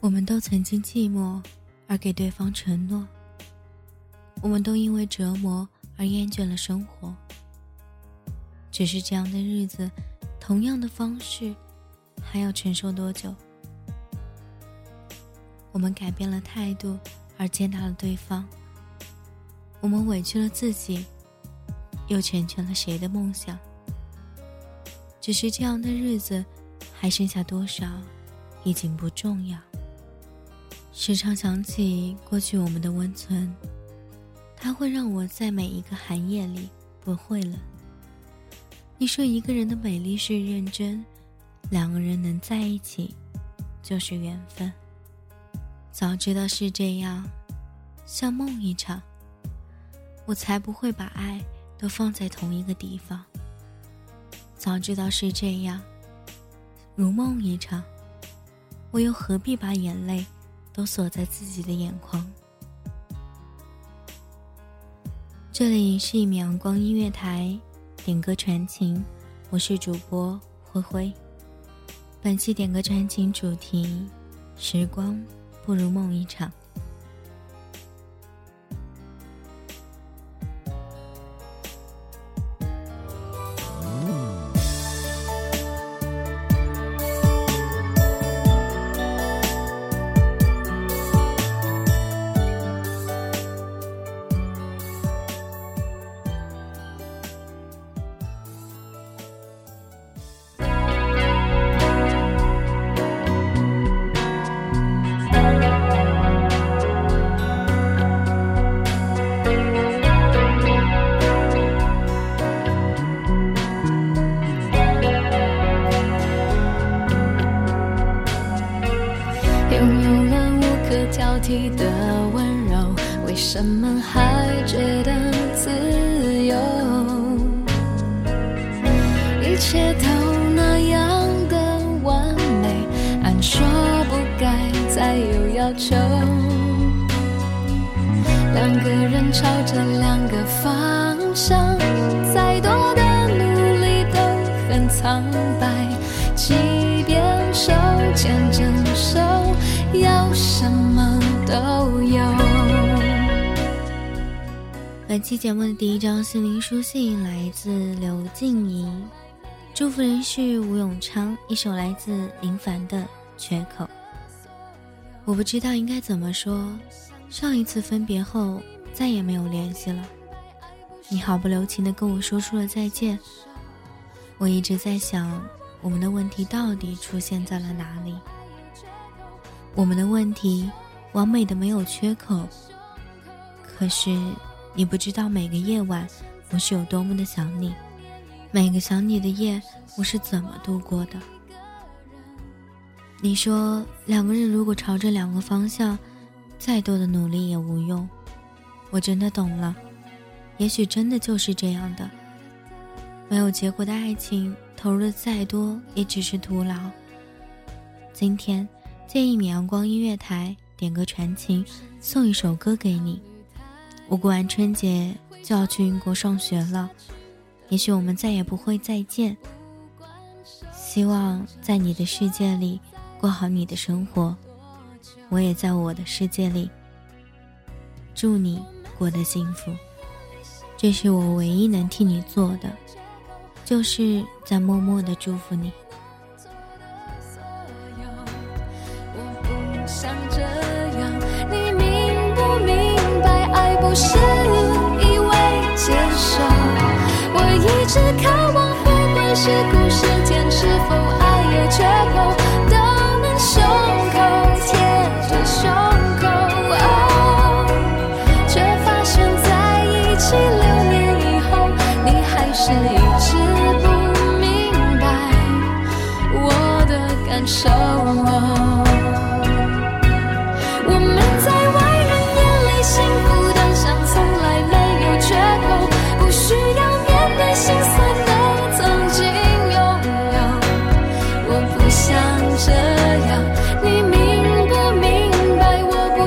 我们都曾经寂寞，而给对方承诺。我们都因为折磨而厌倦了生活。只是这样的日子，同样的方式，还要承受多久？我们改变了态度，而接纳了对方。我们委屈了自己，又成全了谁的梦想？只是这样的日子，还剩下多少，已经不重要。时常想起过去我们的温存，它会让我在每一个寒夜里不会冷。你说一个人的美丽是认真，两个人能在一起就是缘分。早知道是这样，像梦一场，我才不会把爱都放在同一个地方。早知道是这样，如梦一场，我又何必把眼泪都锁在自己的眼眶？这里是一米阳光音乐台，点歌传情，我是主播灰灰。本期点歌传情主题：时光不如梦一场。你的温柔，为什么还觉得自由？一切都那样的完美，按说不该再有要求。两个人朝着两个方向，再多的努力都很苍白。即便手牵着手，要什么都有。本期节目的第一张心灵书信来自刘静怡，祝福人是吴永昌，一首来自林凡的《缺口》。我不知道应该怎么说，上一次分别后再也没有联系了。你毫不留情的跟我说出了再见。我一直在想，我们的问题到底出现在了哪里？我们的问题完美的没有缺口，可是你不知道每个夜晚我是有多么的想你，每个想你的夜我是怎么度过的。你说两个人如果朝着两个方向，再多的努力也无用。我真的懂了，也许真的就是这样的。没有结果的爱情，投入的再多也只是徒劳。今天建议米阳光音乐台点歌传情，送一首歌给你。我过完春节就要去英国上学了，也许我们再也不会再见。希望在你的世界里。过好你的生活，我也在我的世界里。祝你过得幸福，这是我唯一能替你做的，就是在默默的祝福。你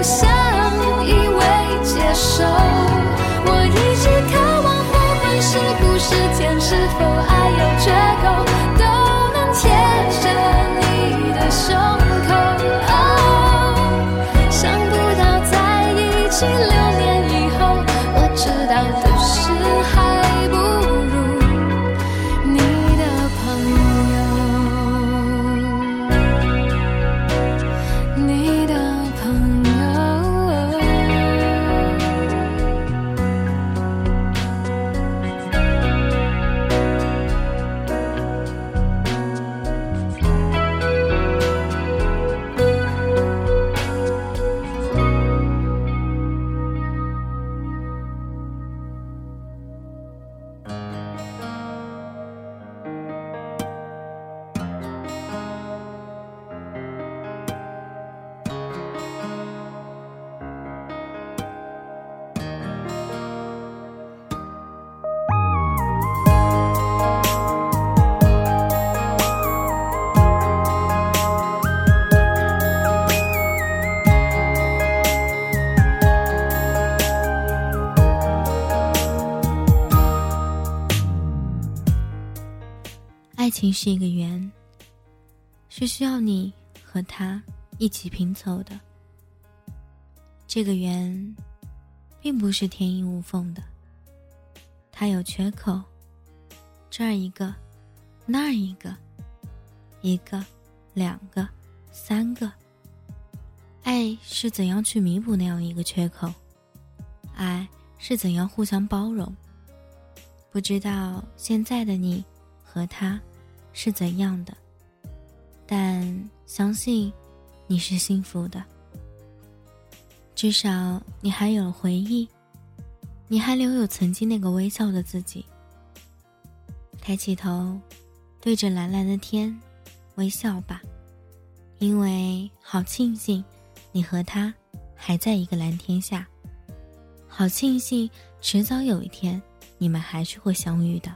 ocean 是一个圆，是需要你和他一起拼凑的。这个圆，并不是天衣无缝的，它有缺口，这儿一个，那儿一个，一个，两个，三个。爱是怎样去弥补那样一个缺口？爱是怎样互相包容？不知道现在的你和他。是怎样的？但相信你是幸福的，至少你还有回忆，你还留有曾经那个微笑的自己。抬起头，对着蓝蓝的天，微笑吧，因为好庆幸你和他还在一个蓝天下，好庆幸迟早有一天你们还是会相遇的。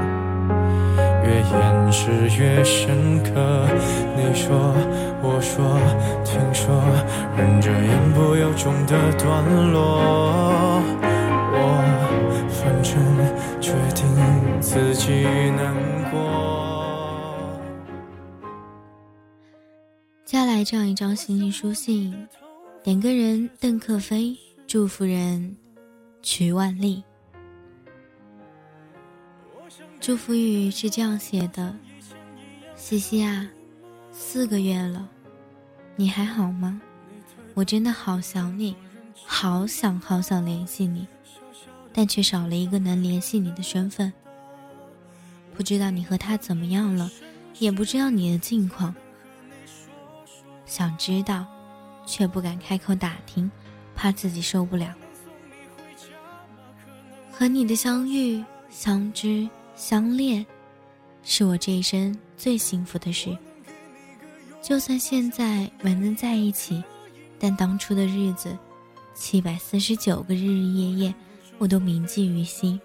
掩饰越深刻。你说，我说，听说，忍着言不由衷的段落。我反正决定自己难过。接下来这样一张心情书信，点歌人邓克飞，祝福人曲万丽。祝福语是这样写的：“西西啊，四个月了，你还好吗？我真的好想你，好想好想联系你，但却少了一个能联系你的身份。不知道你和他怎么样了，也不知道你的近况。想知道，却不敢开口打听，怕自己受不了。和你的相遇、相知。”相恋，是我这一生最幸福的事。就算现在没能在一起，但当初的日子，七百四十九个日日夜夜，我都铭记于心。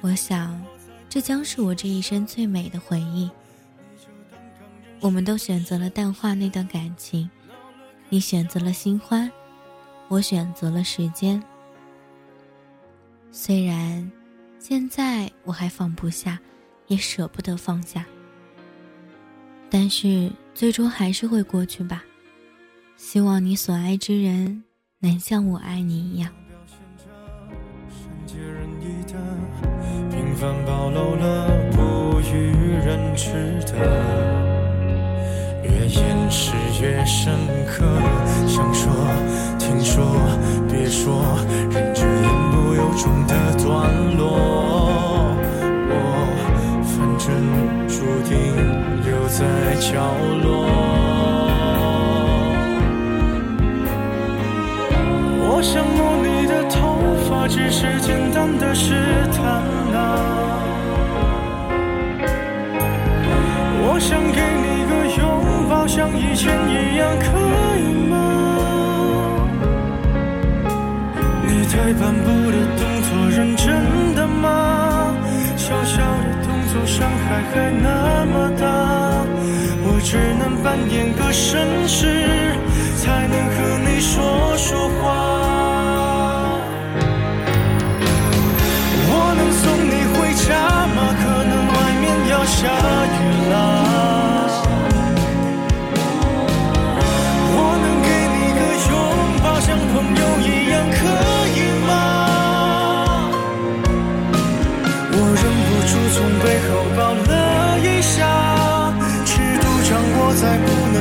我想，这将是我这一生最美的回忆。我们都选择了淡化那段感情，你选择了新欢，我选择了时间。虽然。现在我还放不下，也舍不得放下，但是最终还是会过去吧。希望你所爱之人能像我爱你一样。平凡暴露了不与人知的，越掩饰越深刻。想说，听说，别说，忍着言不由衷的段落。注定留在角落。我想摸你的头发，只是简单的试探啊。我想给你个拥抱，像以前一样，可以退半步的动作，认真的吗？小小的动作。伤害还那么大，我只能扮演个绅士，才能和你说说话。我能送你回家吗？可能外面要下雨了。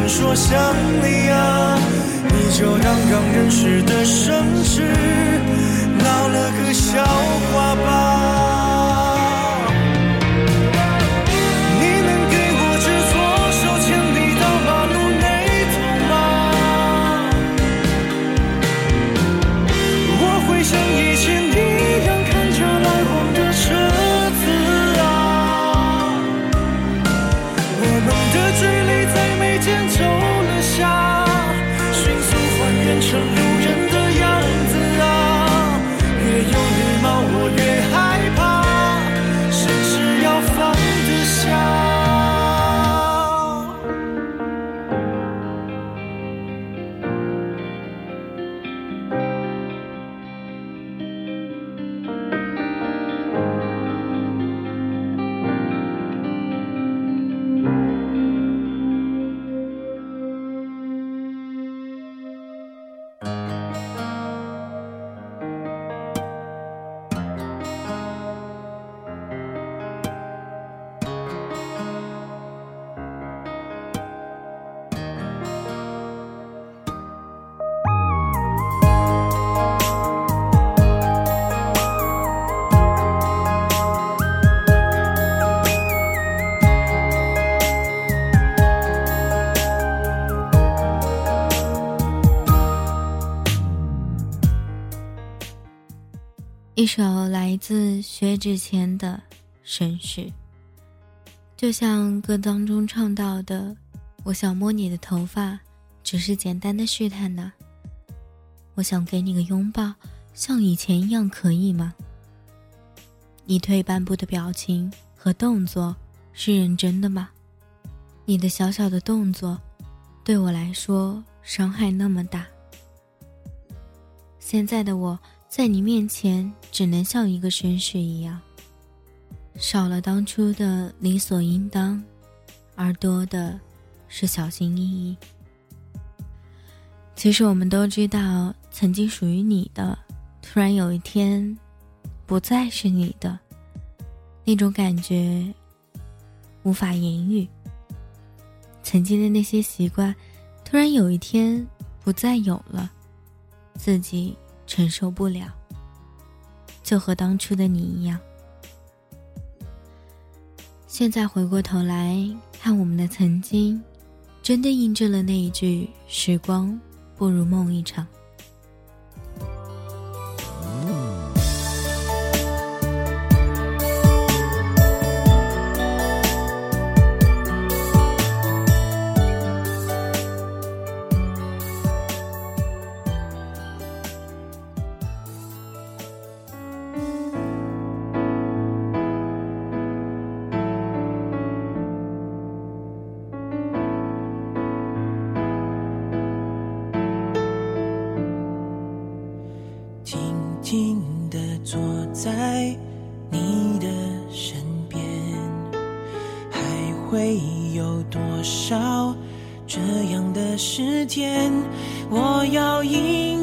说想你啊，你就当刚认识的绅士，闹了个笑话吧。一首来自薛之谦的《绅士》，就像歌当中唱到的：“我想摸你的头发，只是简单的试探呢。我想给你个拥抱，像以前一样，可以吗？”你退半步的表情，和动作是认真的吗？你的小小的动作，对我来说伤害那么大。现在的我在你面前，只能像一个绅士一样，少了当初的理所应当，而多的是小心翼翼。其实我们都知道，曾经属于你的，突然有一天，不再是你的。那种感觉无法言喻。曾经的那些习惯，突然有一天不再有了，自己承受不了。就和当初的你一样。现在回过头来看我们的曾经，真的印证了那一句：时光不如梦一场。在你的身边，还会有多少这样的时间？我要赢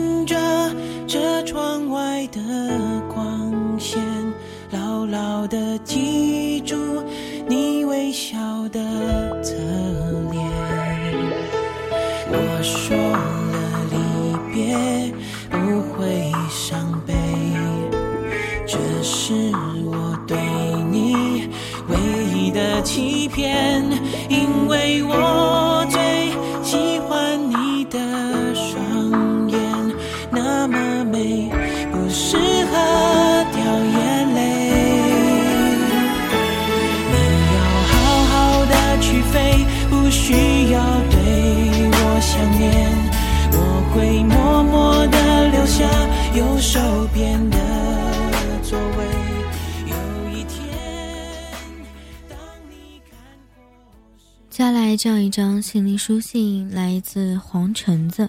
这样一张心灵书信，来自黄橙子，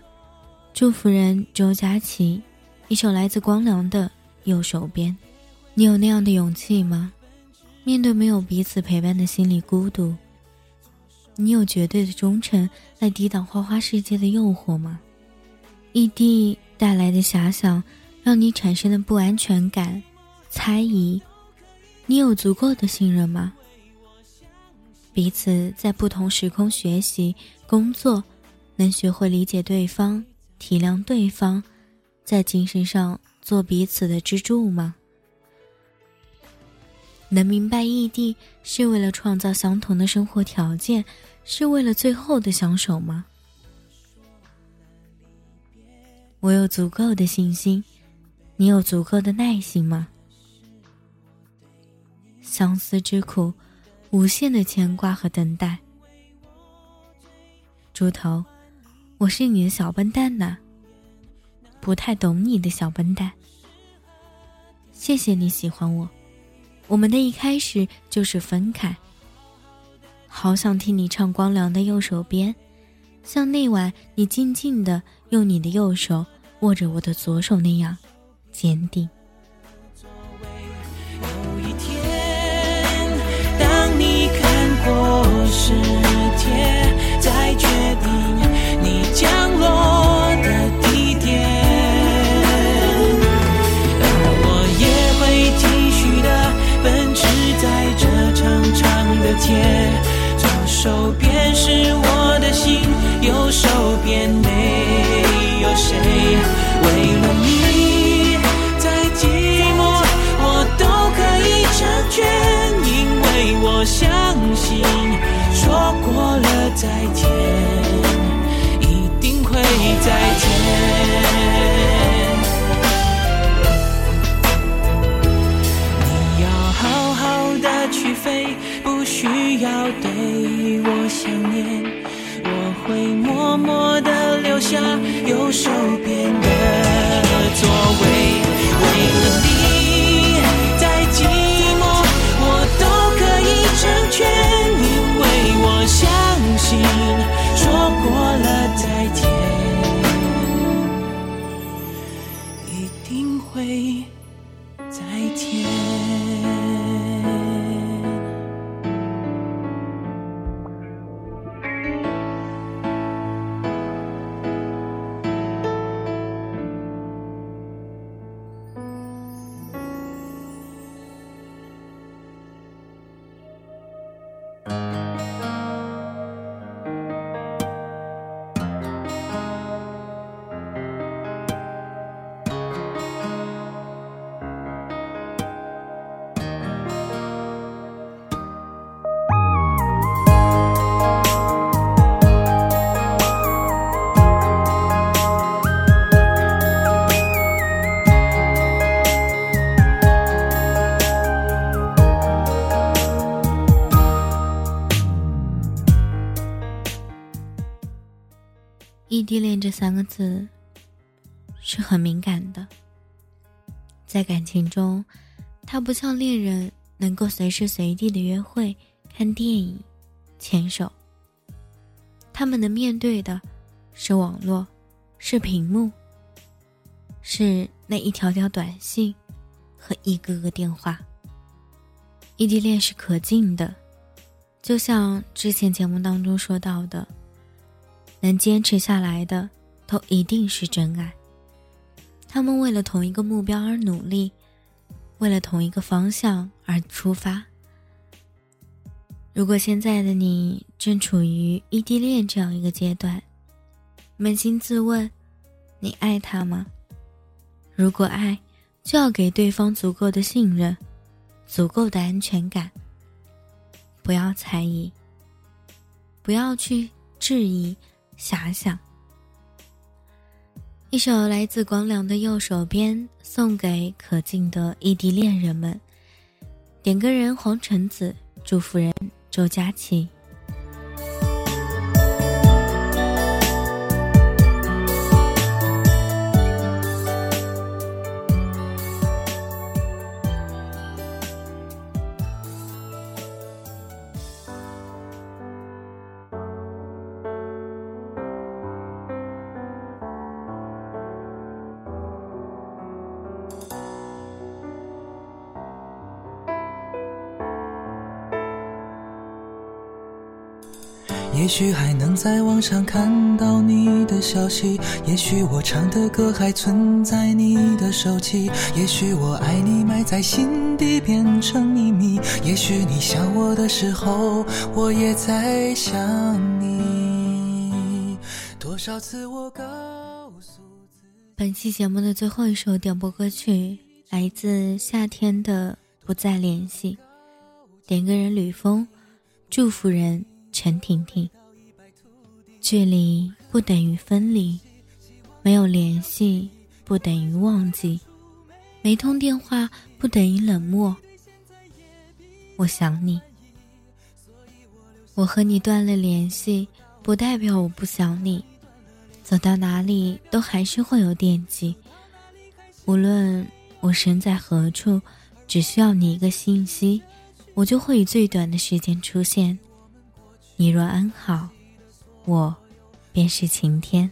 祝福人周佳琪，一首来自光良的《右手边》。你有那样的勇气吗？面对没有彼此陪伴的心理孤独，你有绝对的忠诚来抵挡花花世界的诱惑吗？异地带来的遐想，让你产生的不安全感。猜疑，你有足够的信任吗？彼此在不同时空学习、工作，能学会理解对方、体谅对方，在精神上做彼此的支柱吗？能明白异地是为了创造相同的生活条件，是为了最后的相守吗？我有足够的信心，你有足够的耐心吗？相思之苦，无限的牵挂和等待。猪头，我是你的小笨蛋呐，不太懂你的小笨蛋。谢谢你喜欢我，我们的一开始就是分开。好想听你唱光良的右手边，像那晚你静静的用你的右手握着我的左手那样坚定。我世界在决定你降落的地点。而我也会继续的奔驰在这长长的街。左手边是留下右手边的座位，为了你再寂寞，我都可以成全，因为我相信说过了再见，一定会再见。异地恋这三个字是很敏感的，在感情中，它不像恋人能够随时随地的约会、看电影、牵手。他们能面对的，是网络，是屏幕，是那一条条短信和一个个电话。异地恋是可敬的，就像之前节目当中说到的。能坚持下来的，都一定是真爱。他们为了同一个目标而努力，为了同一个方向而出发。如果现在的你正处于异地恋这样一个阶段，扪心自问，你爱他吗？如果爱，就要给对方足够的信任，足够的安全感。不要猜疑，不要去质疑。遐想，一首来自光良的《右手边》，送给可敬的异地恋人们。点歌人黄橙子，祝福人周佳琪。也许还能在网上看到你的消息，也许我唱的歌还存在你的手机，也许我爱你埋在心底变成秘密，也许你想我的时候，我也在想你。多少次我告诉自己。本期节目的最后一首点播歌曲来自夏天的《不再联系》，点歌人吕峰，祝福人。陈婷婷，距离不等于分离，没有联系不等于忘记，没通电话不等于冷漠。我想你，我和你断了联系，不代表我不想你，走到哪里都还是会有惦记。无论我身在何处，只需要你一个信息，我就会以最短的时间出现。你若安好，我便是晴天。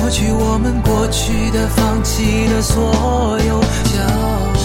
抹去我们过去的、放弃的所有交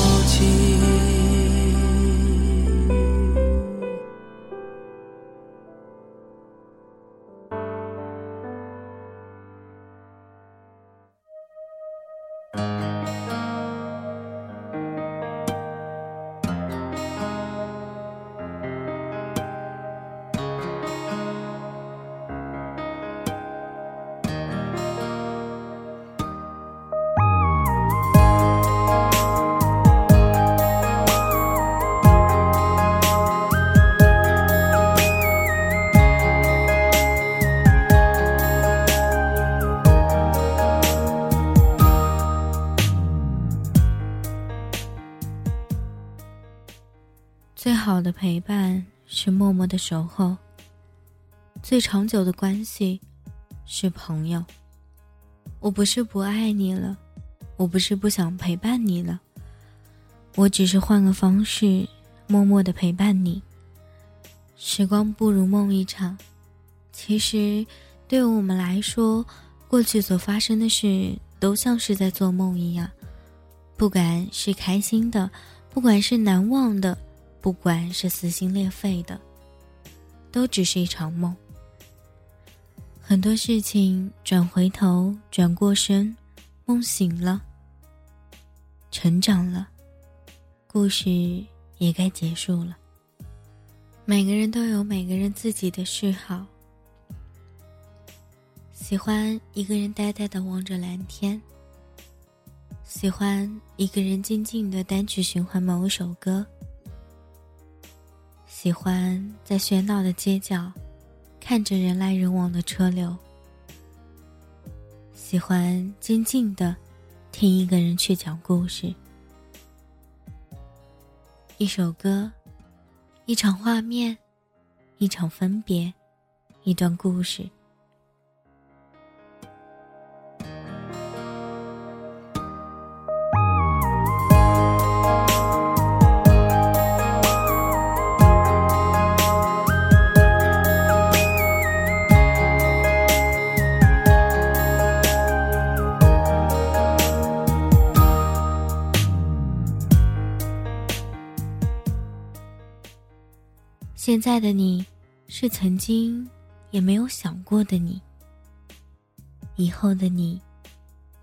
陪伴是默默的守候，最长久的关系是朋友。我不是不爱你了，我不是不想陪伴你了，我只是换个方式，默默的陪伴你。时光不如梦一场，其实，对于我们来说，过去所发生的事都像是在做梦一样，不管是开心的，不管是难忘的。不管是撕心裂肺的，都只是一场梦。很多事情转回头，转过身，梦醒了，成长了，故事也该结束了。每个人都有每个人自己的嗜好，喜欢一个人呆呆的望着蓝天，喜欢一个人静静的单曲循环某首歌。喜欢在喧闹的街角，看着人来人往的车流。喜欢静静的听一个人去讲故事。一首歌，一场画面，一场分别，一段故事。现在的你，是曾经也没有想过的你。以后的你，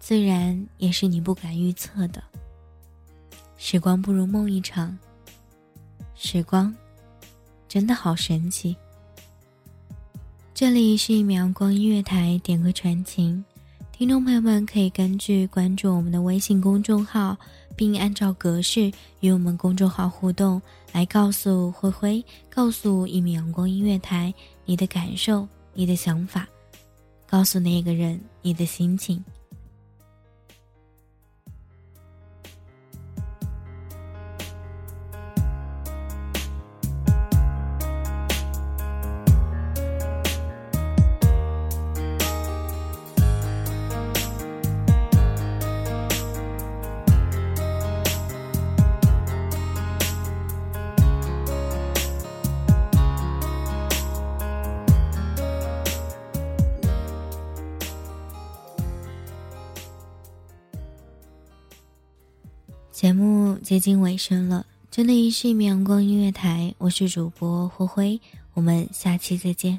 自然也是你不敢预测的。时光不如梦一场，时光真的好神奇。这里是一米阳光音乐台，点歌传情，听众朋友们可以根据关注我们的微信公众号。并按照格式与我们公众号互动，来告诉灰灰，告诉一米阳光音乐台你的感受、你的想法，告诉那个人你的心情。接近尾声了，这里是一米阳光音乐台，我是主播灰灰，我们下期再见。